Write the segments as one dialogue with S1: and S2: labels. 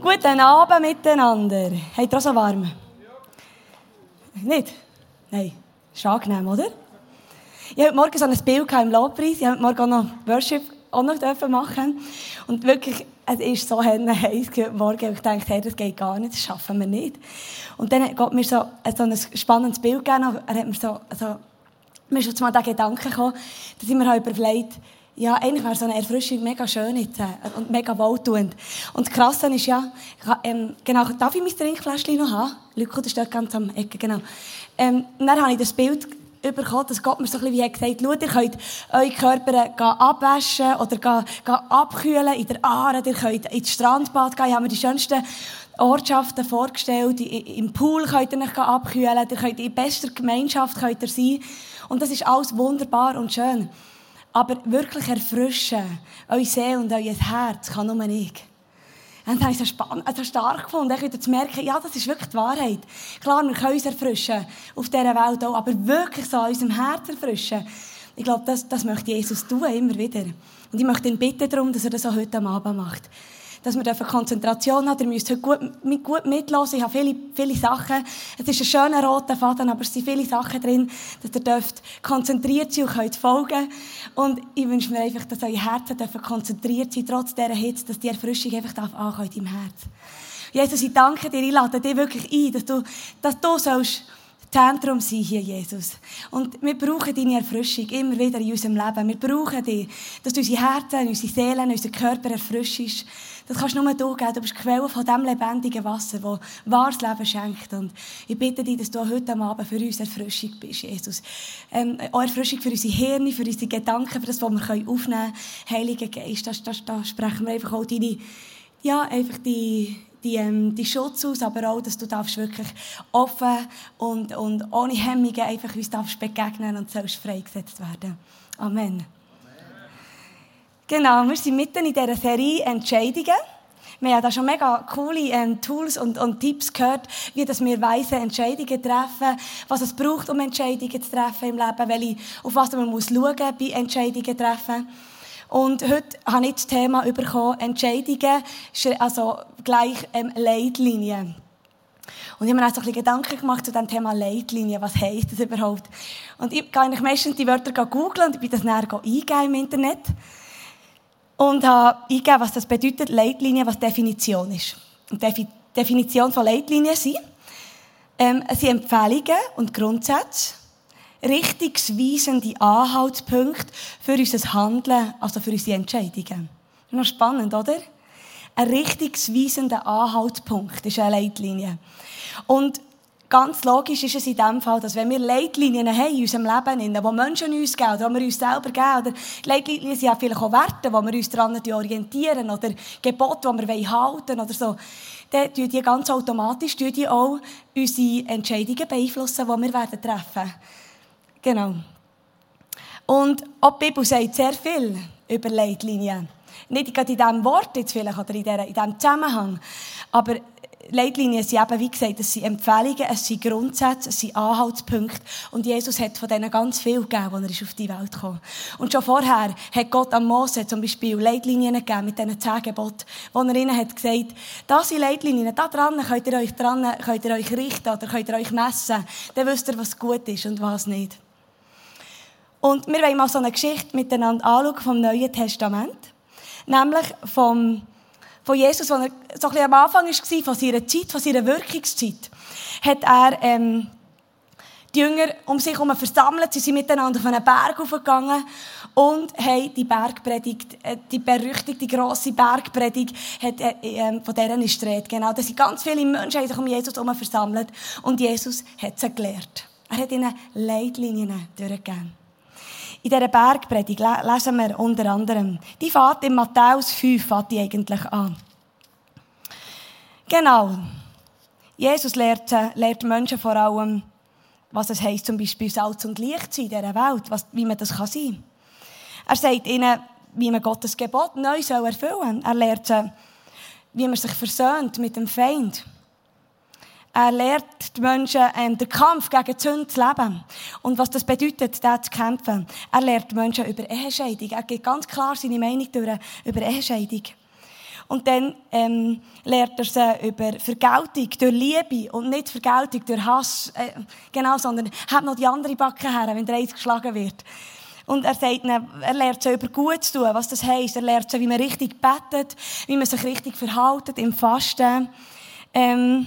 S1: Guten Abend miteinander. Habt ihr auch so warm? Nicht? Nein. Ist angenehm, oder? Ich heute Morgen so ein Bild im Lobpreis. Ich heute Morgen auch noch Worship auch noch machen Und wirklich, es ist so heiß Morgen. Ich dachte, hey, das geht gar nicht, das schaffen wir nicht. Und dann hat mir so, ein spannendes Bild gegeben. Er hat mir so, so mir ist jetzt mal der Gedanke gekommen, dass ich mir halt überlegt ja, eigentlich wäre so eine Erfrischung mega schön äh, und mega wohltuend. Und das Krasse ist ja, ähm, genau, darf ich mein Trinkfläschchen noch haben? Lüko, das steht ganz am Ecke, genau. Ähm, dann habe ich das Bild bekommen, dass Gott mir so ein bisschen wie gesagt schaut, ihr könnt eure Körper abwaschen oder abkühlen in der Aare, ihr könnt ins Strandbad gehen, ich habe mir die schönsten Ortschaften vorgestellt, im Pool könnt ihr euch abkühlen, ihr könnt in bester Gemeinschaft könnt ihr sein und das ist alles wunderbar und schön. Aber wirklich erfrischen, eure Seele und euer Herz kann nur ich. Und dann habe ich es spannend, also stark gefunden, wieder zu merken, ja, das ist wirklich die Wahrheit. Klar, wir können uns erfrischen auf dieser Welt auch, aber wirklich so unserem Herz erfrischen. Ich glaube, das, das möchte Jesus tun, immer wieder. Und ich möchte ihn bitten darum, dass er das auch heute Abend macht dass wir Konzentration haben. Ihr müsst heute gut, gut mitlassen. Ich habe viele, viele Sachen. Es ist ein schöner roter Faden, aber es sind viele Sachen drin, dass ihr dürft konzentriert sein und könnt folgen. Und ich wünsche mir einfach, dass eure Herzen dürfen konzentriert sein, trotz dieser Hitze, dass die Erfrischung einfach ankommt deinem Herz. Jesus, ich danke dir, ich lade dich wirklich ein, dass du, dass du sollst Zentrum sein hier, Jesus. Und wir brauchen deine Erfrischung immer wieder in unserem Leben. Wir brauchen dich, dass du unsere Herzen, unsere Seelen, unseren Körper erfrischst. Das kannst du nur du geben. Du bist die Quelle von dem lebendigen Wasser, das wahres Leben schenkt. Und ich bitte dich, dass du heute Abend für uns Erfrischung bist, Jesus. Ähm, auch Erfrischung für unsere Hirne, für unsere Gedanken, für das, was wir aufnehmen können. Heiliger Geist, da, sprechen wir einfach auch deine, ja, einfach die, die, ähm, die Schutz aus, aber auch, dass du darfst wirklich offen und, und ohne Hemmungen einfach uns darfst begegnen und sollst freigesetzt werden. Amen. Genau, wir sind mitten in dieser Serie Entscheidungen. Wir haben da schon mega coole ähm, Tools und, und, Tipps gehört, wie dass wir weise Entscheidungen treffen, was es braucht, um Entscheidungen zu treffen im Leben, welche, auf was man muss schauen bei Entscheidungen treffen. Und heute habe ich das Thema bekommen, Entscheidungen, also gleich ähm, Leitlinien. Und ich habe mir auch so ein bisschen Gedanken gemacht zu dem Thema Leitlinien. Was heisst das überhaupt? Und ich gehe eigentlich meistens die Wörter googeln und ich bin das näher eingeben im Internet und habe eingegeben, was das bedeutet, Leitlinien, was Definition ist. Und die Definition von Leitlinien sind, ähm, sind Empfehlungen und Grundsätze, richtungsweisende Anhaltspunkte für unser Handeln, also für unsere Entscheidungen. Das ist noch spannend, oder? Ein richtungsweisender Anhaltspunkt ist eine Leitlinie. Und Ganz logisch ist es in dem Fall, dass wenn wir Leitlinien haben in unserem Leben, die Menschen uns geben, oder die wir uns selber geben, oder Leitlinien sind ja vielleicht auch Werte, wo wir uns daran orientieren, oder Gebote, die wir halten oder so, dann tun die ganz automatisch die auch unsere Entscheidungen beeinflussen, die wir werden treffen Genau. Und auch die Bibel sagt sehr viel über Leitlinien. Nicht gerade in diesem Wort jetzt vielleicht oder in, diesem Zusammenhang, aber Leitlinien sind eben, wie gesagt, es sind Empfehlungen, es sind Grundsätze, es sind Anhaltspunkte. Und Jesus hat von denen ganz viel gegeben, als er auf die Welt kam. Und schon vorher hat Gott am Mose zum Beispiel Leitlinien gegeben mit diesen zehn Geboten, wo er ihnen hat gesagt, das sind Leitlinien, da dran könnt ihr euch dran, könnt ihr euch richten oder könnt ihr euch messen. Dann wisst ihr, was gut ist und was nicht. Und wir wollen mal so eine Geschichte miteinander anschauen vom Neuen Testament. Nämlich vom von Jesus, als er so ein bisschen am Anfang war, von seiner Zeit, von seiner Wirkungszeit, hat er ähm, die Jünger um sich herum versammelt. Sie sind miteinander auf einen Berg aufgegangen und haben die Bergpredigt, äh, die berüchtigte grosse Bergpredigt, hat, äh, äh, von deren ist die Genau, da sind ganz viele Menschen haben sich um Jesus herum versammelt und Jesus hat sie gelehrt. Er hat ihnen Leitlinien durchgegeben. In dieser Bergpredigt lesen wir unter anderem, die fährt in Matthäus 5 fährt die eigentlich an. Genau. Jesus lehrt, lehrt Menschen vor allem, was es heisst, zum Beispiel Salz und Licht zu sein in dieser Welt, was, wie man das kann sein. Er sagt ihnen, wie man Gottes Gebot neu erfüllen soll. Er lehrt sie, wie man sich versöhnt mit dem Feind. Er lehrt die Menschen ähm, den Kampf gegen Sünde zu leben. Und was das bedeutet, da zu kämpfen. Er lehrt die Menschen über Ehescheidung. Er gibt ganz klar seine Meinung durch, über Ehescheidung. Und dann ähm, lehrt er sie über Vergeltung durch Liebe und nicht Vergeltung durch Hass. Äh, genau, sondern hat noch die andere Backe her, wenn der eins geschlagen wird. Und er sagt ihnen, er lernt sie über gut zu tun, was das heisst. Er lernt sie, wie man richtig betet, wie man sich richtig verhaltet im Fasten. Ähm,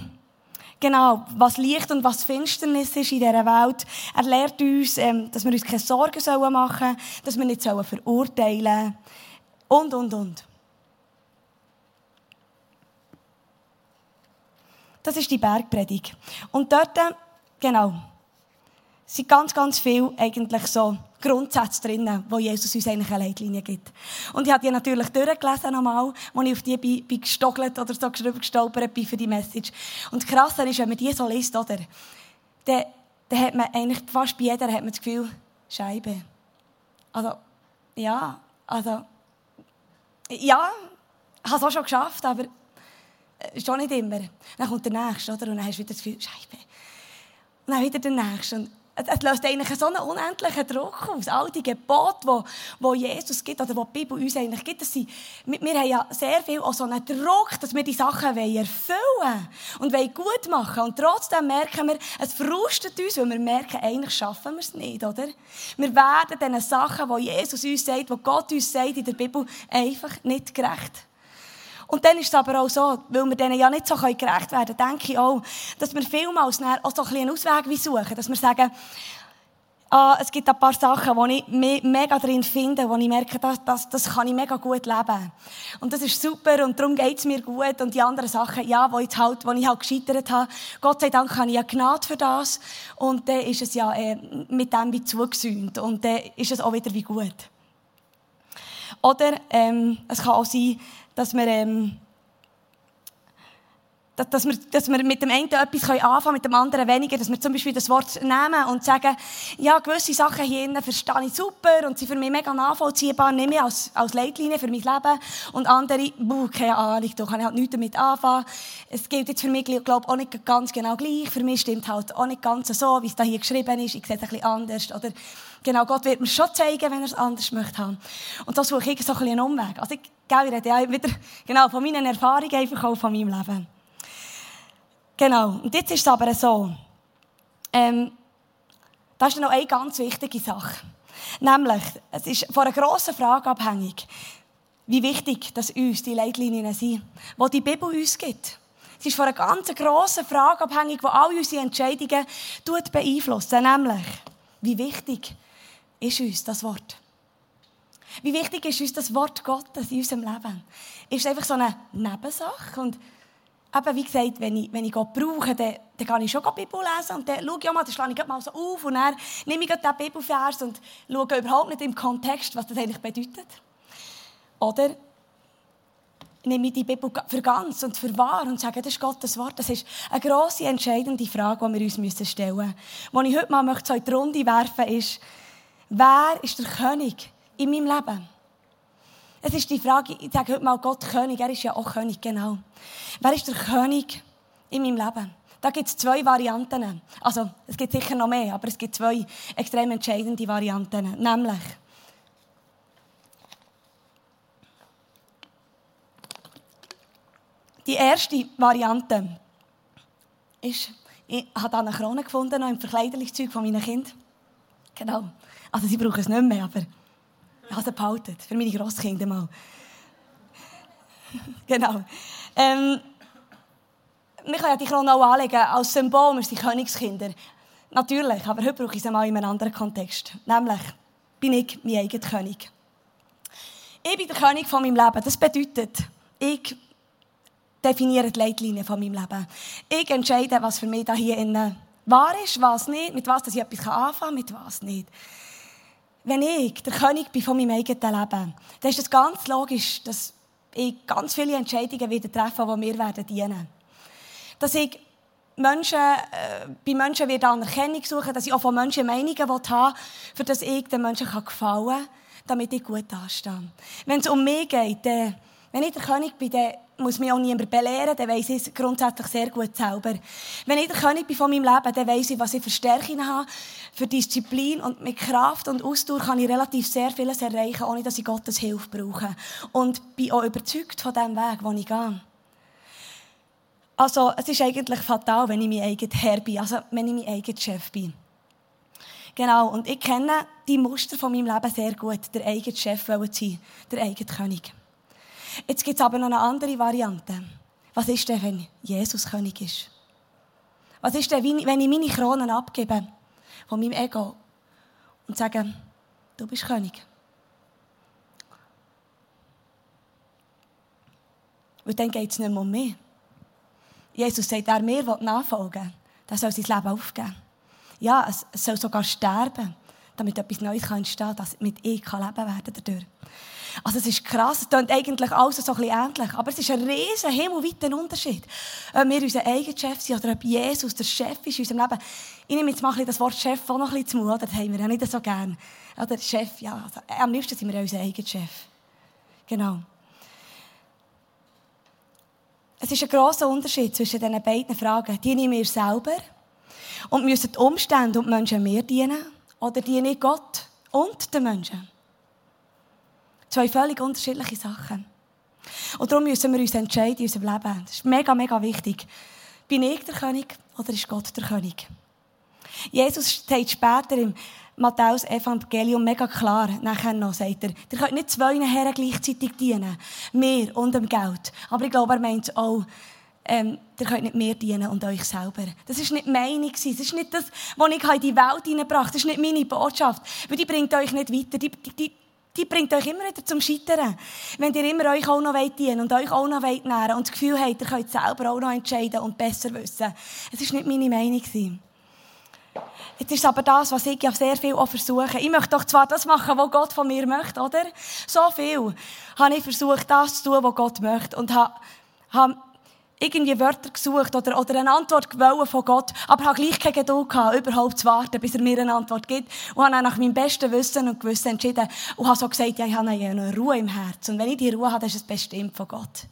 S1: genau, was Licht und was Finsternis ist in dieser Welt. Er lehrt uns, ähm, dass wir uns keine Sorgen machen sollen, dass wir nicht verurteilen sollen. Und, und, und. Das ist die Bergpredigt. Und dort, genau, sind ganz, ganz viel eigentlich so Grundsätze drin, wo Jesus uns eigentlich eine Leitlinie gibt. Und ich habe die natürlich durchgelesen nochmal, als ich auf die bin, bin gestockelt oder so gestolpert bin für die Message. Und das ist, wenn man die so liest, oder, dann, dann hat man eigentlich fast bei jeder hat man das Gefühl, Scheibe. Also, ja, also, ja, ich habe es auch schon geschafft, aber ist auch nicht immer. Dann kommt der Nächste, oder? Und dann hast du wieder das Gefühl, Scheibe. Und dann wieder der Nächste. Und es löst eigentlich so einen unendlichen Druck aus. All die Gebote, die, die Jesus gibt, oder die die Bibel uns eigentlich gibt, dass sie, wir, wir haben ja sehr viel auch so einen Druck, dass wir die Sachen erfüllen wollen und wollen gut machen. Und trotzdem merken wir, es frustet uns, weil wir merken, eigentlich schaffen wir es nicht, oder? Wir werden diesen Sachen, die Jesus uns sagt, die Gott uns sagt in der Bibel, einfach nicht gerecht. Und dann ist es aber auch so, weil wir denen ja nicht so gerecht werden können, denke ich auch, dass wir vielmals auch so ein einen Ausweg suchen. Dass wir sagen, ah, es gibt ein paar Sachen, wo ich me mega drin finde, wo ich merke, das, das, das kann ich mega gut leben. Und das ist super und darum geht es mir gut. Und die anderen Sachen, ja, wo ich halt, wo ich halt gescheitert habe, Gott sei Dank habe ich ja Gnade für das. Und dann ist es ja äh, mit dem wie zugesühnt. Und dann ist es auch wieder wie gut. Oder ähm, es kann auch sein, dass wir, ähm, dass wir, dass wir mit dem einen etwas anfangen können, mit dem anderen weniger. Dass wir zum Beispiel das Wort nehmen und sagen, ja, gewisse Sachen hier innen verstehe ich super und sind für mich mega nachvollziehbar, nehme ich als, als Leitlinie für mein Leben. Und andere, buh, keine Ahnung, da kann ich halt nichts damit anfangen. Es gilt jetzt für mich, glaube auch nicht ganz genau gleich. Für mich stimmt halt auch nicht ganz so, wie es da hier geschrieben ist. Ich sehe es ein bisschen anders. Oder, genau, Gott wird mir schon zeigen, wenn er es anders möchte haben. Und das suche ich so ein bisschen einen Umweg. Also ich, gell, ich rede ja wieder, genau, von meinen Erfahrungen einfach auch von meinem Leben. Genau. Und jetzt ist es aber so, ähm, das ist noch eine ganz wichtige Sache. Nämlich, es ist von einer grossen Frage abhängig, wie wichtig dass uns die Leitlinien sind, die die Bibel uns gibt. Es ist von einer ganz grossen Frage abhängig, die all unsere Entscheidungen beeinflussen. Nämlich, wie wichtig ist uns das Wort? Wie wichtig ist uns das Wort Gottes in unserem Leben? Ist es einfach so eine Nebensache? Und eben, wie gesagt, wenn ich, wenn ich Gott brauche, dann, dann kann ich schon die Bibel lesen und dann schaue ich mal, dann schlage ich mal so auf und dann nehme ich diesen Bibelvers und schaue überhaupt nicht im Kontext, was das eigentlich bedeutet. Oder nehme ich die Bibel für ganz und für wahr und sage, das ist Gottes Wort. Das ist eine grosse, entscheidende Frage, die wir uns stellen müssen. Was ich heute mal möchte, so in die Runde werfen ist, wer ist der König in meinem Leben? Es ist die Frage, ich sage heute mal Gott König, er ist ja auch König, genau. Wer ist der König in meinem Leben? Da gibt es zwei Varianten. Also, es gibt sicher noch mehr, aber es gibt zwei extrem entscheidende Varianten. Nämlich, die erste Variante ist, ich habe eine Krone gefunden, noch im Verkleiderungszeug von meinen Kindern. Genau. Also, sie brauchen es nicht mehr, aber ich habe sie behalten, für meine Grosskinder mal. genau. Ähm, wir können ja die Krone auch anlegen als Symbol, wir sind Königskinder. Natürlich, aber heute brauche ich sie mal in einem anderen Kontext. Nämlich bin ich mein eigener König. Ich bin der König von meinem Leben. Das bedeutet, ich definiere die Leitlinien von meinem Leben. Ich entscheide, was für mich da hier innen wahr ist, was nicht, mit was ich etwas anfangen kann, mit was nicht wenn ich der König bin von meinem eigenen Leben, dann ist es ganz logisch, dass ich ganz viele Entscheidungen wieder treffe, die mir werden dienen. Dass ich Menschen, äh, bei Menschen wieder Anerkennung suchen, dass ich auch von Menschen Meinungen haben für dass ich den Menschen gefallen kann, damit ich gut dastehe. Wenn es um mich geht, dann, Wenn ich der König bin, dann muss mich auch niemand belehren, dann weiss ich es grundsätzlich sehr gut selber. Wenn ich der König bin von meinem Leben, dann weiss ich, was ich für Stärken habe, für Disziplin und mit Kraft und Ausdauer kann ich relativ sehr vieles erreichen, ohne dass ich Gottes Hilfe brauche. Und bin auch überzeugt von dem Weg, den ich gehe. Also, es ist eigentlich fatal, wenn ich mein eigener Herr bin, also wenn ich mein eigener Chef bin. Genau, und ich kenne die Muster von meinem Leben sehr gut, der eigene Chef sein, der eigene König. Jetzt gibt es aber noch eine andere Variante. Was ist denn, wenn Jesus König ist? Was ist denn, wenn ich meine Kronen abgebe von meinem Ego und sage, du bist König? Und dann geht es nicht mehr um mich. Jesus sagt, wer mir nachfolgen der soll sein Leben aufgeben. Ja, es, soll sogar sterben, damit etwas Neues entstehen kann, damit ich leben werden dadurch. Also es ist krass, es klingt eigentlich alles so ein bisschen ähnlich, aber es ist ein riesen himmelweiter Unterschied. Ob wir unser eigener Chef sind oder ob Jesus der Chef ist in unserem Leben. Ich nehme jetzt mal das Wort Chef auch noch ein bisschen zu, oder? das haben wir ja nicht so gern. Oder Chef, ja, also, am liebsten sind wir ja unser eigener Chef. Genau. Es ist ein grosser Unterschied zwischen diesen beiden Fragen. Diene ich mir selber und müssen die Umstände und die Menschen mir dienen? Oder diene ich Gott und den Menschen? Zwei völlig unterschiedliche Sachen. Und darum müssen wir uns entscheiden in unserem Leben. Das ist mega, mega wichtig. Bin ich der König oder ist Gott der König? Jesus steht später im Matthäus Evangelium mega klar. Nachher noch sagt er, ihr könnt nicht zwei Herren gleichzeitig dienen. Mir und dem Geld. Aber ich glaube, er meint auch, ähm, ihr könnt nicht mehr dienen und euch selber. Das ist nicht meine Das ist nicht das, was ich in die Welt hineingebracht habe. Das ist nicht meine Botschaft. Weil die bringt euch nicht weiter. Die, die, die bringt euch immer wieder zum Scheitern. Wenn ihr immer euch auch noch dienen und euch auch noch nähren und das Gefühl habt, ihr könnt selber auch noch entscheiden und besser wissen. Es ist nicht meine Meinung. Jetzt ist aber das, was ich ja sehr viel auch versuche. Ich möchte doch zwar das machen, was Gott von mir möchte, oder? So viel habe ich versucht, das zu tun, was Gott möchte. Und habe, habe irgendwie Wörter gesucht oder, oder eine Antwort gewollt von Gott, aber habe gleich keine Geduld gehabt, überhaupt zu warten, bis er mir eine Antwort gibt. Und habe dann nach meinem besten Wissen und Gewissen entschieden und habe so gesagt, ja, ich habe eine Ruhe im Herzen. Und wenn ich die Ruhe habe, dann ist es bestimmt von Gott.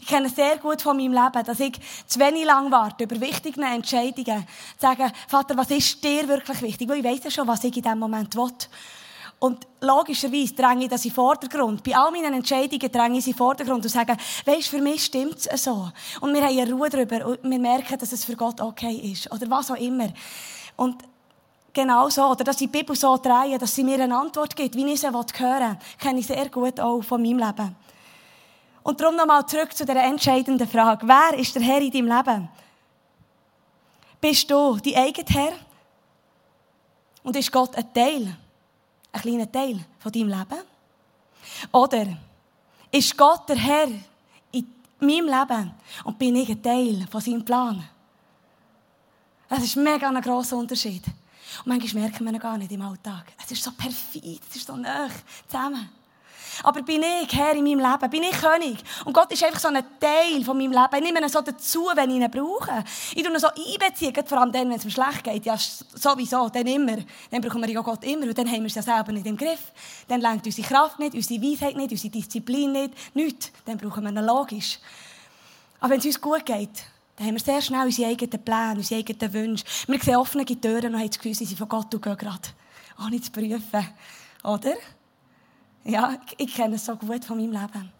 S1: Ich kenne sehr gut von meinem Leben, dass ich zu wenig lang warte, über wichtige Entscheidungen sagen, Vater, was ist dir wirklich wichtig? Weil ich weiss ja schon, was ich in diesem Moment will. Und logischerweise dränge ich das in den Vordergrund. Bei all meinen Entscheidungen dränge ich sie in den Vordergrund und sage, weisst, für mich stimmt es so. Und wir haben eine Ruhe darüber und wir merken, dass es für Gott okay ist. Oder was auch immer. Und genau so. Oder dass ich die Bibel so drehe, dass sie mir eine Antwort gibt, wie ich sie hören will, kenne ich sehr gut auch von meinem Leben. Und darum nochmal zurück zu der entscheidenden Frage. Wer ist der Herr in deinem Leben? Bist du dein eigener Herr? Und ist Gott ein Teil ein kleiner Teil von deinem Leben? Oder ist Gott der Herr in meinem Leben und bin ich ein Teil von seinem Plan? Das ist mega ein grosser Unterschied. Und manchmal merken wir ihn gar nicht im Alltag. Es ist so perfid, es ist so nah zusammen. Aber bin ich Herr in meinem Leben? Bin ich König? Und Gott ist einfach so ein Teil von meinem Leben. Ich nehme ihn so dazu, wenn ich ihn brauche. Ich tue ihn so einbeziehen, vor allem dann, wenn es mir schlecht geht. Ja, sowieso, dann immer. Dann brauchen wir ja Gott immer, und dann haben wir es ja selber nicht im Griff. Dann lenkt unsere Kraft nicht, unsere Weisheit nicht, unsere Disziplin nicht, nichts. Dann brauchen wir ihn logisch. Aber wenn es uns gut geht, dann haben wir sehr schnell unsere eigenen Pläne, unsere eigenen Wünsche. Wir sehen offene Türen und haben das Gefühl, sie sind von Gott und gehen gerade. Ohne zu prüfen. Oder? Ja, ich kenne es so gut von meinem Leben.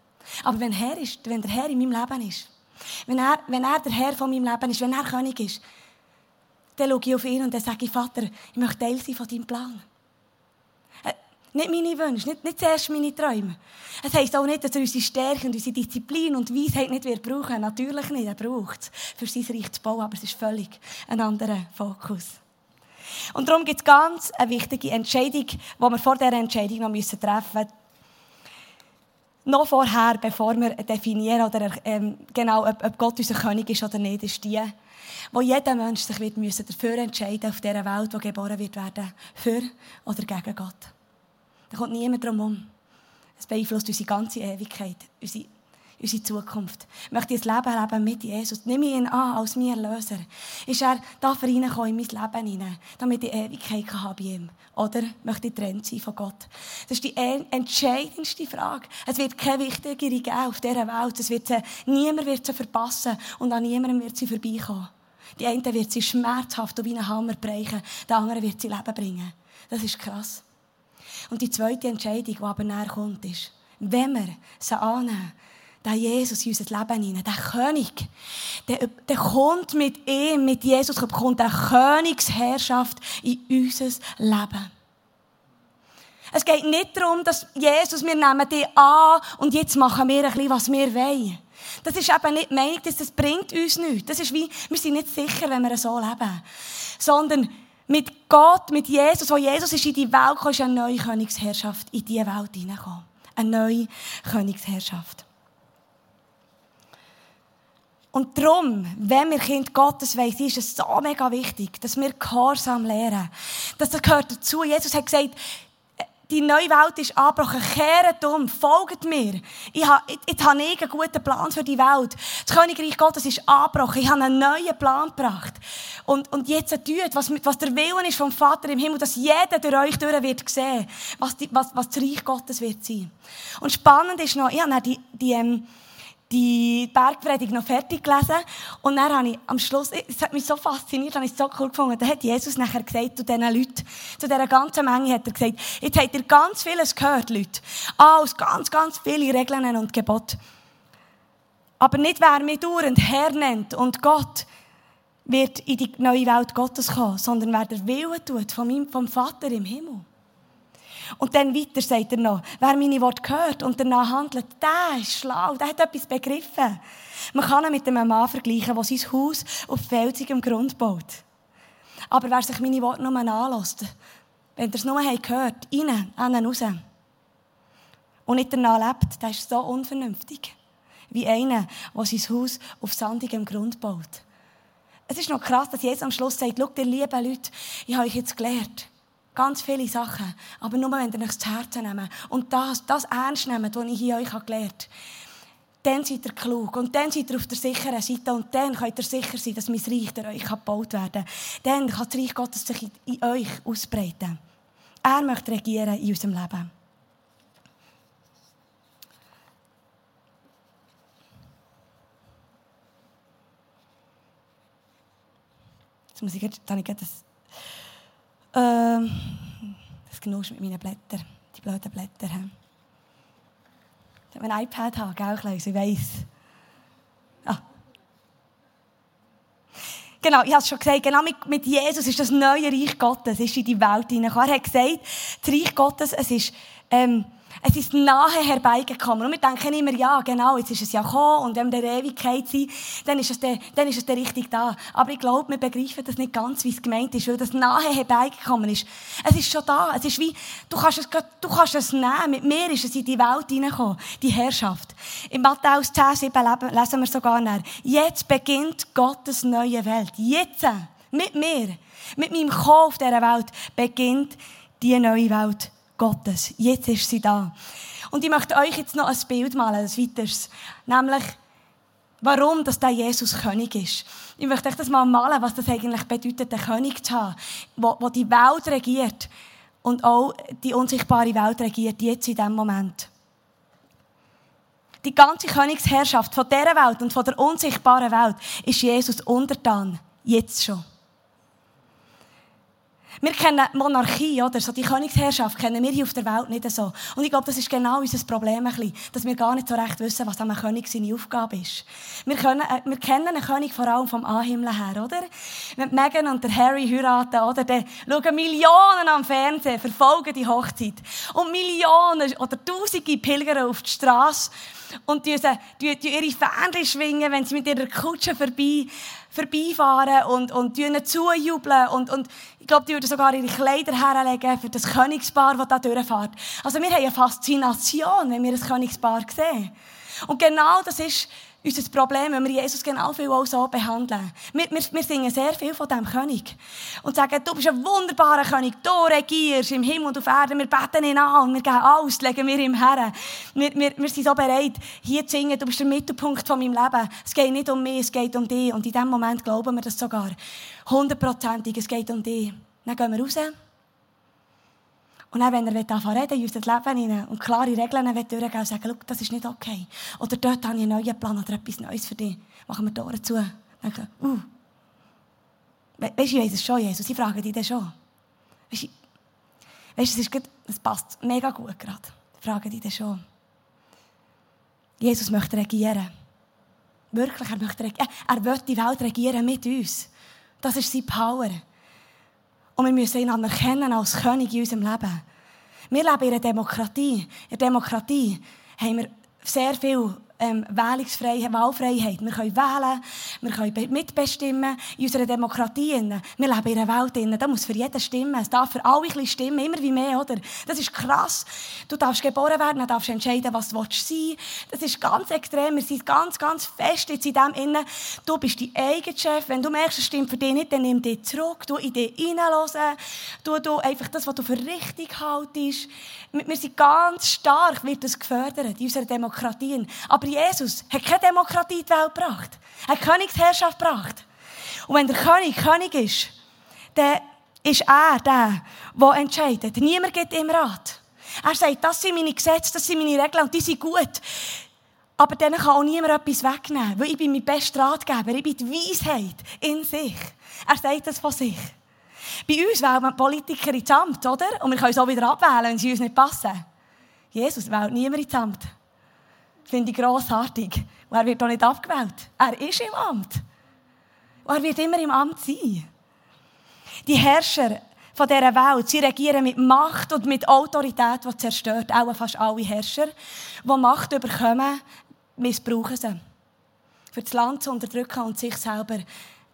S1: Aber wenn, Herr ist, wenn der Herr in meinem Leben ist, wenn er, wenn er der Herr von meinem Leben ist, wenn er König ist, dann schaue ich auf ihn und dann sage ich, Vater, ich möchte Teil sein von deinem Plan. Äh, nicht meine Wünsche, nicht, nicht zuerst meine Träume. Es heisst auch nicht, dass er unsere Stärke und unsere Disziplin und Weisheit nicht wird brauchen. Natürlich nicht, er braucht es, für sein Reich zu bauen, aber es ist völlig ein anderer Fokus. Und darum gibt es ganz eine wichtige Entscheidung, die wir vor dieser Entscheidung noch treffen müssen. Noch vorher, bevor wir definieren oder ähm, genau, ob, ob, Gott unser König ist oder nicht, ist die, wo jeder Mensch sich wird müssen dafür entscheiden auf dieser Welt, die geboren wird werden, für oder gegen Gott. Da kommt niemand drum herum. Es beeinflusst unsere ganze Ewigkeit, unsere, unsere Zukunft. Ich möchte ein Leben leben mit Jesus. Ich ihn an als mein Erlöser. Ist er da reingekommen in mein Leben hinein, damit ich Ewigkeit habe bei ihm? Oder möchte ich getrennt sein von Gott? Das ist die entscheidendste Frage. Es wird keine wichtigere geben auf dieser Welt. Es wird sie, niemand wird sie verpassen und an niemandem wird sie vorbeikommen. Die eine wird sie schmerzhaft wie einen Hammer brechen, der andere wird sie Leben bringen. Das ist krass. Und die zweite Entscheidung, die aber näher kommt, ist, wenn wir sie annehmen, der Jesus in unser Leben hinein, der König, der, der kommt mit ihm, mit Jesus, kommt der Königsherrschaft in unser Leben. Es geht nicht darum, dass Jesus, wir nehmen dich an und jetzt machen wir ein bisschen, was wir wollen. Das ist eben nicht Meinung, dass das bringt uns nichts. Das ist wie, wir sind nicht sicher, wenn wir so leben. Sondern mit Gott, mit Jesus, wo Jesus ist in die Welt gekommen, ist eine neue Königsherrschaft in diese Welt hineingekommen. Eine neue Königsherrschaft. Und darum, wenn wir Kind Gottes weiss, ist es so mega wichtig, dass wir Gehorsam lernen. Das gehört dazu. Jesus hat gesagt, die neue Welt ist angebrochen. Kehret um, folgt mir. Ich habe, jetzt habe einen guten Plan für die Welt. Das Königreich Gottes ist angebrochen. Ich habe einen neuen Plan gebracht. Und, und jetzt tut, was, was der Willen ist vom Vater im Himmel, dass jeder durch euch durch wird sehen, was, die, was, was das Reich Gottes wird sein. Und spannend ist noch, ich habe die, die, ähm, die Bergpredigt noch fertig gelesen. Und dann habe ich am Schluss, es hat mich so fasziniert, habe ich es so cool gefunden. Da hat Jesus nachher gesagt zu diesen Leuten, zu dieser ganzen Menge hat er gesagt, jetzt habt ihr ganz vieles gehört, Leute. Alles, ganz, ganz viele Regeln und Gebote. Aber nicht wer mich dauernd Herr nennt und Gott wird in die neue Welt Gottes kommen, sondern wer der Wille tut von meinem, vom Vater im Himmel. Und dann weiter sagt er noch, wer meine Worte hört und danach handelt, der ist schlau, der hat etwas begriffen. Man kann ihn mit einem Mann vergleichen, der sein Haus auf felsigem Grund baut. Aber wer sich meine Worte nur anlässt, wenn er es nur gehört, rein, innen, raus, und nicht danach lebt, der ist so unvernünftig. Wie einer, der sein Haus auf sandigem Grund baut. Es ist noch krass, dass Jesus am Schluss sagt, schaut, ihr lieben Leute, ich habe euch jetzt gelehrt. Ganz viele Sachen. Aber nur, wenn ihr euch zu Herzen nehmt und das, das ernst nehmt, was ich hier euch gelernt habe, dann seid ihr klug. Und dann seid ihr auf der sicheren Seite. Und dann könnt ihr sicher sein, dass mein Reich durch euch gebaut werden kann. Dann kann das Reich Gottes sich in, euch ausbreiten. Er möchte regieren in unserem Leben. Jetzt muss ich, jetzt habe ich das ähm, das Genuss mit meinen Blättern, die blöden Blätter. Ich habe ein iPad haben, gell, Kleus? Ich weiss. Ah. Genau, ich habe es schon gesagt, genau mit, mit Jesus ist das neue Reich Gottes, ist in die Welt hineingekommen. Er hat gesagt, das Reich Gottes, es ist, ähm, es ist nahe herbeigekommen. Und wir denken immer, ja, genau, jetzt ist es ja gekommen und wenn wir der Ewigkeit sind, dann ist es der, dann ist es der richtig da. Aber ich glaube, wir begreifen das nicht ganz, wie es gemeint ist, weil das nahe herbeigekommen ist. Es ist schon da. Es ist wie, du kannst es, du kannst es nehmen. Mit mir ist es in die Welt hineingekommen, die Herrschaft. In Matthäus 10, 7 lesen wir sogar nach. Jetzt beginnt Gottes neue Welt. Jetzt, mit mir, mit meinem Kommen auf dieser Welt, beginnt die neue Welt Gottes. Jetzt ist sie da. Und ich möchte euch jetzt noch ein Bild malen, ein weiteres. Nämlich, warum dass der Jesus König ist. Ich möchte euch das mal malen, was das eigentlich bedeutet, den König zu haben, wo die Welt regiert und auch die unsichtbare Welt regiert, jetzt in diesem Moment. Die ganze Königsherrschaft von dieser Welt und von der unsichtbaren Welt ist Jesus untertan. Jetzt schon. Wir kennen Monarchie, oder? So die Königsherrschaft kennen wir hier auf der Welt nicht so. Und ich glaube, das ist genau unser Problem ein bisschen, dass wir gar nicht so recht wissen, was einem König seine Aufgabe ist. Wir, können, äh, wir kennen einen König vor allem vom Anhimmel her, oder? Wenn Meghan und der Harry heiraten, oder? Dann schauen Millionen am Fernsehen, verfolgen die Hochzeit. Und Millionen oder Tausende pilgern auf die Straße und die, die, die ihre Fähnchen schwingen, wenn sie mit ihrer Kutsche vorbei, vorbeifahren und, und ihnen zujubeln. Und, und ich glaube, die würden sogar ihre Kleider herlegen für das Königspaar, das da durchfährt. Also wir haben eine Faszination, wenn wir das Königspaar sehen. Und genau das ist unser Problem, wenn wir Jesus genau viel auch so behandeln. Wir, wir, wir singen sehr viel von diesem König. Und sagen, du bist ein wunderbarer König, du regierst im Himmel und auf Erden, wir beten ihn an, wir geben alles, legen wir ihm her. Wir, wir, wir sind so bereit, hier zu singen, du bist der Mittelpunkt von meinem Leben. Es geht nicht um mich, es geht um dich. Und in diesem Moment glauben wir das sogar. Hundertprozentig, es geht um dich. Dann gehen wir raus. Und dann, wenn er anfangen reden in unser Leben hinein und klare Regeln durchgeben und sagen, das ist nicht okay. Oder dort habe ich einen neuen Plan oder etwas Neues für dich. Machen wir die Ohren zu. Denken, uh. We weißt du, ich weiß es schon, Jesus. Ich frage dich das schon. Weißt du, es, ist gut, es passt mega gut gerade. Ich frage dich das schon. Jesus möchte regieren. Wirklich, er möchte regieren. Er will die Welt regieren mit uns. Das ist seine Power. Und wir müssen ihn anerkennen als König in unserem Leben. Wir leben in einer Demokratie. In der Demokratie haben wir sehr viel ähm, Wählungsfreiheit, Wahlfreiheit. Wir können wählen, wir können mitbestimmen in unserer Demokratie. Wir leben in einer Welt, da muss für jeden stimmen. Es darf für alle ein stimmen, immer wie mehr, oder? Das ist krass. Du darfst geboren werden, dann darfst du entscheiden, was du sein willst. Das ist ganz extrem. Wir sind ganz, ganz fest jetzt in dem Innen. Du bist dein eigener Chef. Wenn du merkst, es stimmt für dich nicht, dann nimm dich zurück. Du in dich hineinhören. Du, du einfach das, was du für richtig haltest. Wir sind ganz stark, wird das gefördert in unserer Demokratie. Aber Jesus hat keine Demokratie in die Welt gebracht. Er hat Königsherrschaft gebracht. Und wenn der König König ist, dann ist er der, der entscheidet. Niemand gibt ihm Rat. Er sagt, das sind meine Gesetze, das sind meine Regeln und die sind gut. Aber dann kann auch niemand etwas wegnehmen, weil ich bin mein bester Ratgeber, ich bin die Weisheit in sich. Er sagt das von sich. Bei uns wählen wir Politiker ins Amt, oder? Und wir können es auch wieder abwählen, wenn sie uns nicht passen. Jesus wählt niemand ins Amt. Finde ich grossartig. Und er wird auch nicht abgewählt. Er ist im Amt. Und er wird immer im Amt sein. Die Herrscher von dieser Welt, sie regieren mit Macht und mit Autorität, die zerstört. Auch fast alle Herrscher, die Macht überkommen, missbrauchen sie. Für das Land zu unterdrücken und sich selber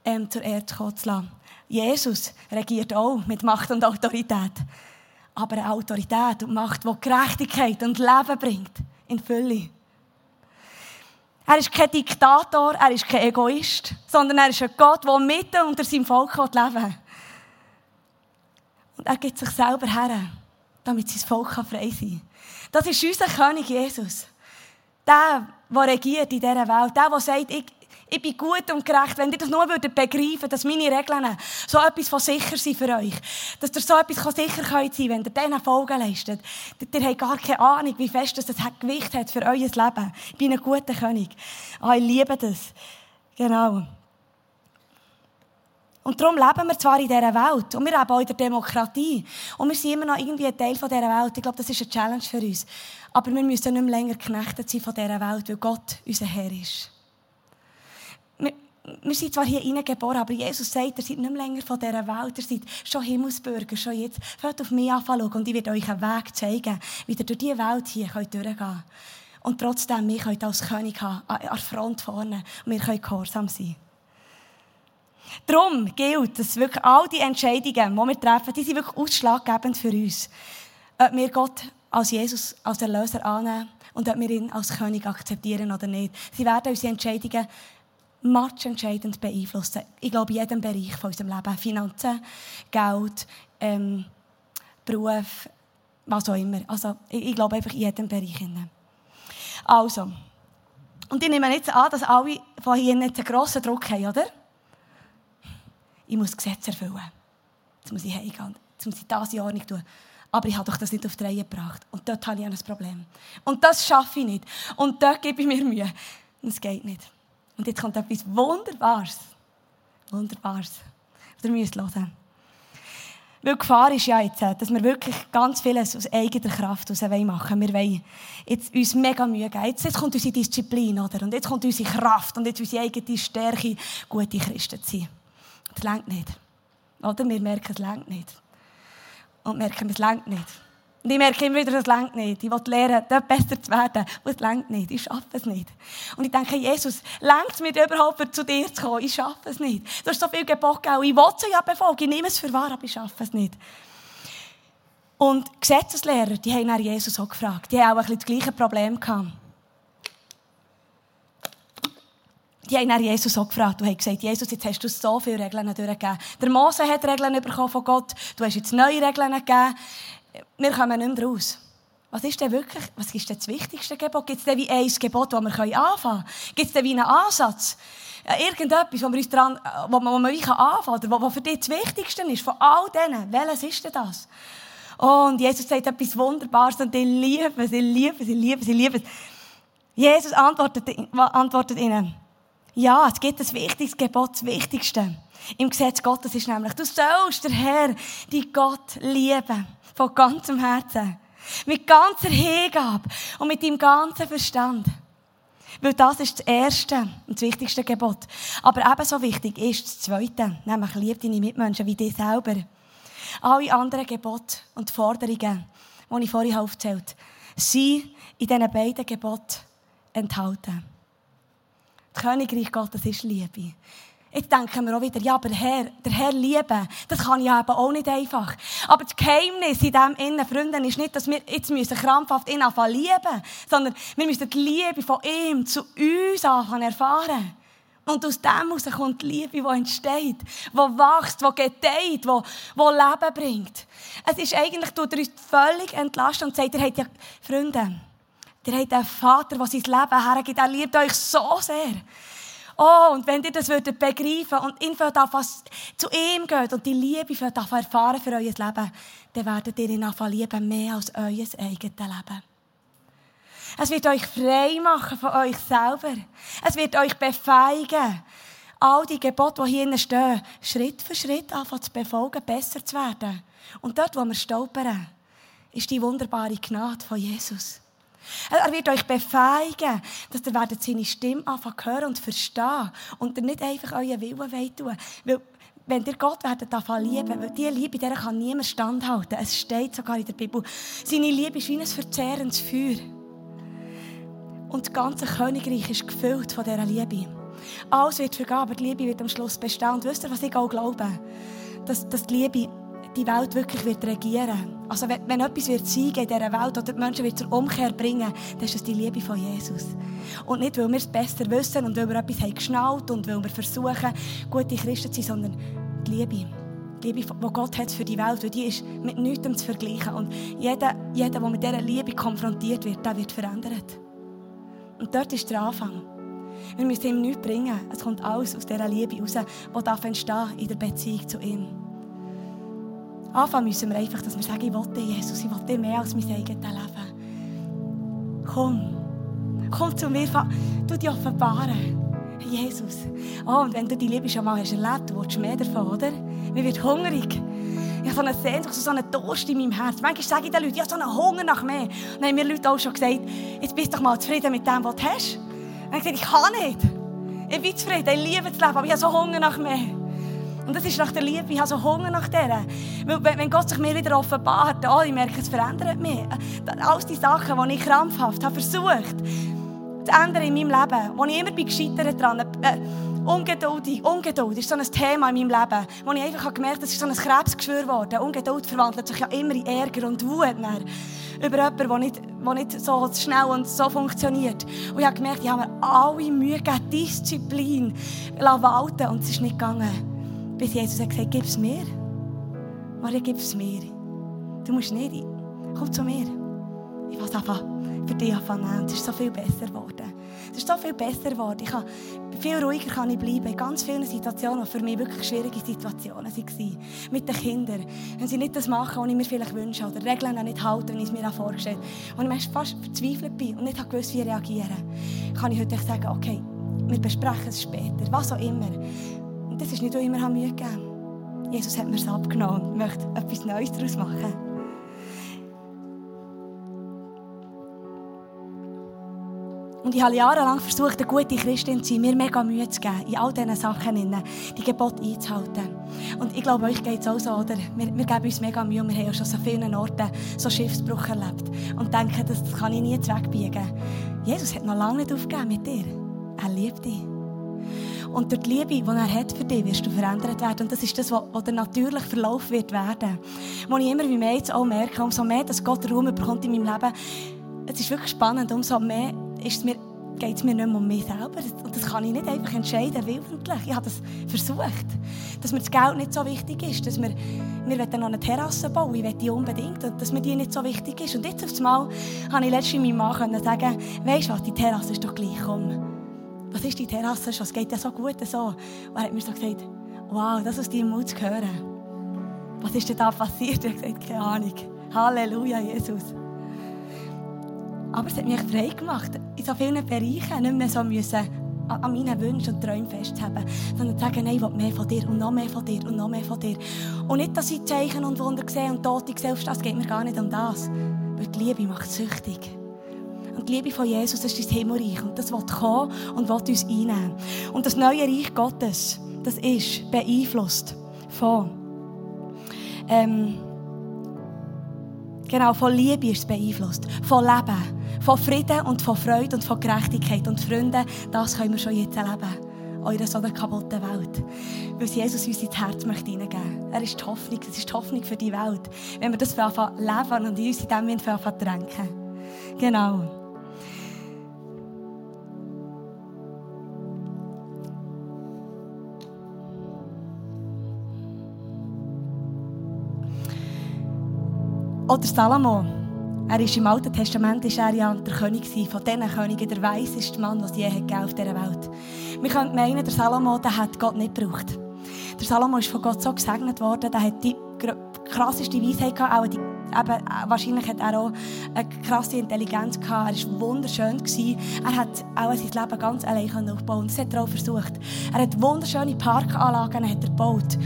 S1: ähm, zur Erde zu lassen. Jesus regiert auch mit Macht und Autorität. Aber eine Autorität und Macht, die Gerechtigkeit und Leben bringt. In Fülle. Er ist kein Diktator, er ist kein Egoist, sondern er ist ein Gott, der mitten unter seinem Volk leben will. Und er gibt sich selber her, damit sein Volk frei sein kann. Das ist unser König Jesus. Der, der regiert in dieser Welt. Der, der sagt, ich, ich bin gut und gerecht. Wenn ihr das nur würdet begreifen, dass meine Regeln so etwas von sicher sind für euch, dass ihr so etwas sicher könnt sein, wenn ihr denen Folgen leistet, ihr, habt gar keine Ahnung, wie fest das Gewicht hat für euer Leben. Ich bin ein guter König. Oh, ich liebe das. Genau. Und darum leben wir zwar in dieser Welt und wir leben auch in der Demokratie und wir sind immer noch irgendwie ein Teil dieser Welt. Ich glaube, das ist eine Challenge für uns. Aber wir müssen nicht mehr länger geknechtet sein von dieser Welt, weil Gott unser Herr ist wir sind zwar hier hineingeboren, aber Jesus sagt, ihr seid nicht länger von dieser Welt, ihr seid schon Himmelsbürger, schon jetzt. Hört auf mich an und ich werde euch einen Weg zeigen, wie ihr durch diese Welt hier durchgehen könnt. Und trotzdem, wir können als König haben, an der Front vorne, und wir können gehorsam sein. Darum gilt, dass wirklich all die Entscheidungen, die wir treffen, die sind wirklich ausschlaggebend für uns. Ob wir Gott als Jesus, als Erlöser annehmen und ob wir ihn als König akzeptieren oder nicht. Sie werden unsere Entscheidungen entscheidend beeinflussen. Ich glaube, in jedem Bereich von unserem Leben. Finanzen, Geld, ähm, Beruf, was auch immer. Also, ich, ich glaube einfach in jedem Bereich. Also, und ich nehme jetzt an, dass alle von hier nicht einen grossen Druck haben, oder? Ich muss Gesetze erfüllen. Jetzt muss ich heimgehen. Jetzt muss ich das in Ordnung tun. Aber ich habe doch das nicht auf die Reihe gebracht. Und dort habe ich ein Problem. Und das schaffe ich nicht. Und dort gebe ich mir Mühe. Und es geht nicht. Und jetzt kommt etwas Wunderbares. Wunderbares. Ihr müsst hören. Weil die Gefahr ist ja jetzt, dass wir wirklich ganz vieles aus eigener Kraft machen wollen. Wir wollen jetzt uns mega Mühe geben. Jetzt, jetzt kommt unsere Disziplin, oder? Und jetzt kommt unsere Kraft und jetzt unsere eigene Stärke, gute Christen zu sein. Das längt nicht. Oder? Wir merken, es längt nicht. Und merken, es längt nicht. Und ich merke immer wieder, es längt nicht. Ich will lernen, dort besser zu werden. Und es längt nicht. Ich schaffe es nicht. Und ich denke, Jesus, längt es mir überhaupt, zu dir zu kommen? Ich schaffe es nicht. Du hast so viel Gebot gegeben. Ich will es ja befolgen. Ich nehme es für wahr, aber ich schaffe es nicht. Und Gesetzeslehrer, die haben nach Jesus auch gefragt. Die haben auch ein bisschen das gleiche Problem gehabt. die haben dann Jesus auch gefragt und haben gesagt, Jesus, jetzt hast du so viele Regeln durchgegeben. Der Mose hat Regeln bekommen von Gott, du hast jetzt neue Regeln gegeben. Wir kommen nicht mehr raus. Was ist denn wirklich, was ist denn das wichtigste Gebot? Gibt es denn wie ein Gebot, das wir anfangen können? Gibt es denn wie einen Ansatz? Irgendetwas, wo wir uns dran, wo man, wo man wie anfangen kann, wo, für dich das Wichtigste ist, von all denen. Welches ist denn das? Und Jesus sagt etwas Wunderbares und ich liebe es, ich liebe es, ich liebe es, ich liebe es. Jesus antwortet, antwortet ihnen, ja, es gibt das wichtigste Gebot, das Wichtigste. Im Gesetz Gottes ist nämlich, du sollst den Herr, die Gott lieben. Von ganzem Herzen. Mit ganzer Hingabe und mit deinem ganzen Verstand. Weil das ist das erste und das wichtigste Gebot. Aber ebenso wichtig ist das zweite, nämlich lieb deine Mitmenschen wie dich selber. Alle anderen Gebote und Forderungen, die ich vorhin aufgezählt habe, sind in diesen beiden Geboten enthalten. Das Königreich Gottes ist Liebe. Jetzt denken wir auch wieder, ja, aber der Herr, der Herr lieben, das kann ich eben auch nicht einfach. Aber das Geheimnis in diesem Innen, Freunde, ist nicht, dass wir jetzt müssen krampfhaft ihn anfangen lieben, sondern wir müssen die Liebe von ihm zu uns anfangen erfahren. Und aus dem heraus kommt die Liebe, die entsteht, die wächst, die gedeiht, die, die Leben bringt. Es ist eigentlich, tut er uns völlig entlastet und sagt, ihr habt ja, Freunde, ihr habt einen Vater, der sein Leben hergibt, er liebt euch so sehr. Oh, und wenn ihr das würdet begreifen und ihn was zu ihm geht und die Liebe für erfahren für euer Leben, dann werdet ihr ihn anfangen lieben mehr als euer eigenes Leben. Es wird euch frei machen von euch selber. Es wird euch befeigen, all die Gebote, die hier stehen, Schritt für Schritt anfangen zu befolgen, besser zu werden. Und dort, wo wir stolpern, ist die wunderbare Gnade von Jesus. Er wird euch befeigen, dass ihr seine Stimme anfangen hören und verstehen und ihr nicht einfach euren Willen tun Weil, wenn ihr Gott werdet lieben, weil diese Liebe, der kann niemand standhalten. Es steht sogar in der Bibel. Seine Liebe ist wie ein verzehrendes Feuer. Und das ganze Königreich ist gefüllt von dieser Liebe. Alles wird vergeben, aber die Liebe wird am Schluss bestehen. Und wisst ihr, was ich auch glaube? Dass, dass die Liebe die Welt wirklich wird regieren Also wenn, wenn etwas wird siegen in dieser Welt oder die Menschen wird zur Umkehr bringen, dann ist das die Liebe von Jesus. Und nicht, weil wir es besser wissen und weil wir etwas haben geschnallt und weil wir versuchen, gute Christen zu sein, sondern die Liebe. Die Liebe, die Gott hat für die Welt, weil die ist mit nichts zu vergleichen. Und jeder, jeder, der mit dieser Liebe konfrontiert wird, der wird verändert. Und dort ist der Anfang. Wir müssen ihm nichts bringen. Es kommt alles aus dieser Liebe raus, die entstehen in der Beziehung zu ihm. Anfangen müssen wir einfach, dass wir sagen, ich will Jesus, ich will mehr als mein eigenes Leben. Komm, komm zu mir, du dich offenbaren. Jesus. Oh, und wenn du die Liebe schon mal hast erlebt, du willst mehr davon, oder? Man wird hungrig. Ich habe so eine Sehnsucht, so einen Durst in meinem Herz. Manchmal sage ich den Leuten, ich habe so einen Hunger nach mehr. Und dann haben mir Leute auch schon gesagt, jetzt bist du doch mal zufrieden mit dem, was du hast. Und dann habe ich gesagt, ich kann nicht. Ich bin zufrieden, ich liebe das Leben, aber ich habe so Hunger nach mehr. Und das ist nach der Liebe. Ich habe so Hunger nach der. Wenn Gott sich mir wieder offenbart, oh, ich merke, es verändert mich. All die Sachen, die ich krampfhaft habe versucht zu ändern in meinem Leben, wo ich immer bin gescheitert dran. Äh, Ungeduldig, Ungeduld ist so ein Thema in meinem Leben, wo ich einfach gemerkt habe, das ist so ein Krebsgeschwür geworden. Ungeduld verwandelt sich ja immer in Ärger und Wut über jemanden, der nicht, der nicht so schnell und so funktioniert. Und ich habe gemerkt, ich habe mir alle Mühe gegeben, Disziplin walten und es ist nicht gegangen. Bis Jesus hat gesagt, gib es mir. Maria, gib es mir. Du musst nicht. Komm zu mir. Ich will einfach für dich anfangen. Es ist so viel besser geworden. Es ist so viel besser geworden. Ich kann, viel ruhiger kann ich bleiben. In ganz vielen Situationen, die für mich wirklich schwierige Situationen waren. Mit den Kindern. Wenn sie nicht das machen, was ich mir vielleicht wünsche. Oder Regeln nicht halten, wie ich es mir vorgestellt habe. Und ich fast verzweifelt bin und nicht gewusst, wie reagieren. Kann ich heute sagen, okay, wir besprechen es später. Was auch immer. Und das ist nicht, was ich immer Mühe gegeben Jesus hat mir es abgenommen und möchte etwas Neues daraus machen. Und ich habe jahrelang versucht, eine gute Christin zu sein, mir mega Mühe zu geben, in all diesen Sachen die Gebote einzuhalten. Und ich glaube, euch geht es auch so, oder? Wir, wir geben uns mega Mühe und wir haben auch schon so vielen Orten so Schiffsbruch erlebt. Und denken, das kann ich nie wegbiegen. Jesus hat noch lange nicht aufgegeben mit dir. Er liebt dich. Und durch die Liebe, die er hat für dich, wirst du verändert werden. Und das ist das, was der natürliche Verlauf wird werden. Wo ich immer wie mehr jetzt auch merke, umso mehr, dass Gott Raum bekommt in meinem Leben, es ist wirklich spannend, umso mehr ist es mir geht es mir nicht mehr um mich selber. Und das kann ich nicht einfach entscheiden, willentlich. Ich habe das versucht. Dass mir das Geld nicht so wichtig ist. Dass wir, wir wollen noch eine Terrasse bauen. Ich will die unbedingt. Und dass mir die nicht so wichtig ist. Und jetzt auf einmal habe ich letztens meinem Mann sagen weisst du was, die Terrasse ist doch gleich, komm. Was ist die Terrasse schon? Es geht ja so gut so. Und er hat mir so gesagt, wow, das aus deinem Mut zu hören. Was ist denn da passiert? Er hat gesagt, keine Ahnung. Halleluja, Jesus. Aber es hat mich frei gemacht, in so vielen Bereichen nicht mehr so müssen an meinen Wünschen und Träumen festzuhalten, sondern zu sagen, nein, ich will mehr von dir und noch mehr von dir und noch mehr von dir. Und nicht, dass ich Zeichen und Wunder sehe und Tote sehe, das geht mir gar nicht um das. Weil die Liebe macht süchtig. Und die Liebe von Jesus, das ist dein Himmelreich. Und das wird kommen und will uns einnehmen. Und das neue Reich Gottes, das ist beeinflusst von ähm, genau, von Liebe ist es beeinflusst, von Leben von Frieden und von Freude und von Gerechtigkeit. Und Freunde, das können wir schon jetzt erleben. Eure so kaputten Welt. Weil Jesus uns ins Herz möchte hineingeben. Er ist die Hoffnung, es ist die Hoffnung für die Welt. Wenn wir das leben und uns in dem Wind tränken. Genau. Oder Salomo. Er ist im Alten Testament ist er ja der König von diesen Königen, der weiseste Mann, was je auf dieser Welt. Wir können meinen, der Salomo, der hat Gott nicht gebraucht. Der Salomo ist von Gott so gesegnet worden, der hat die krasseste Weisheit gehabt, auch die, eben, äh, wahrscheinlich hat er auch eine krasse Intelligenz gehabt, er war wunderschön. Gewesen. Er hat auch sein Leben ganz allein aufbauen Das hat er auch versucht. Er hat wunderschöne Parkanlagen hat er gebaut.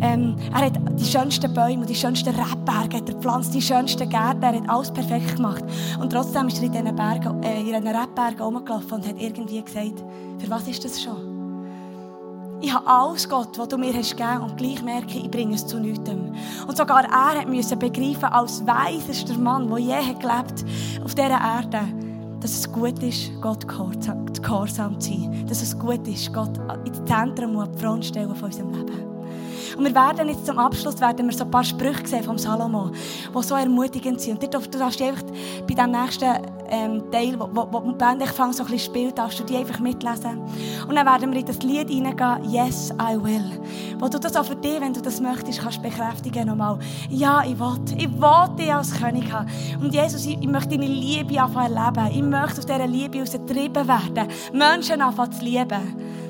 S1: Ähm, er hat die schönsten Bäume und die schönsten Rebberge er gepflanzt, die schönsten Gärten, er hat alles perfekt gemacht. Und trotzdem ist er in diesen, Bergen, äh, in diesen Rebbergen rumgelaufen und hat irgendwie gesagt, für was ist das schon? Ich habe alles, Gott, was du mir hast gegeben und gleich merke, ich bringe es zu nichts. Und sogar er musste begreifen, als weisester Mann, der je hat gelebt auf dieser Erde, dass es gut ist, Gott gehorsam zu sein. Dass es gut ist, Gott ins Zentrum und die Front stellen von unserem Leben. Und wir werden jetzt zum Abschluss werden wir so ein paar Sprüche sehen vom Salomo, die so ermutigend sind. Und du darfst einfach bei dem nächsten ähm, Teil, wo, wo, wo Band ich fang, so ein bisschen spielt, darfst du die einfach mitlesen. Und dann werden wir in das Lied hineingehen, Yes, I will. Wo du das auch für dich, wenn du das möchtest, kannst bekräftigen nochmal. Ja, ich will. Ich will dich als König haben. Und Jesus, ich, ich möchte deine Liebe anfangen erleben. Ich möchte aus dieser Liebe herausgetrieben werden. Menschen anfangen zu lieben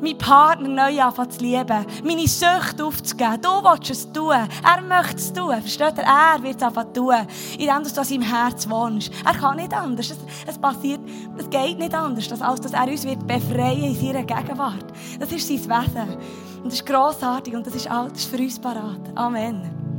S1: meinen Partner neu anfangen zu lieben, meine Sucht aufzugeben. Du willst es tun. Er möchte es tun. Versteht ihr? Er wird es anfangen tun, indem du es im Herz wohnst. Er kann nicht anders. Es, es, passiert, es geht nicht anders, als dass er uns wird befreien in seiner Gegenwart. Das ist sein Wesen. Und das ist grossartig und das ist alles für uns parat. Amen.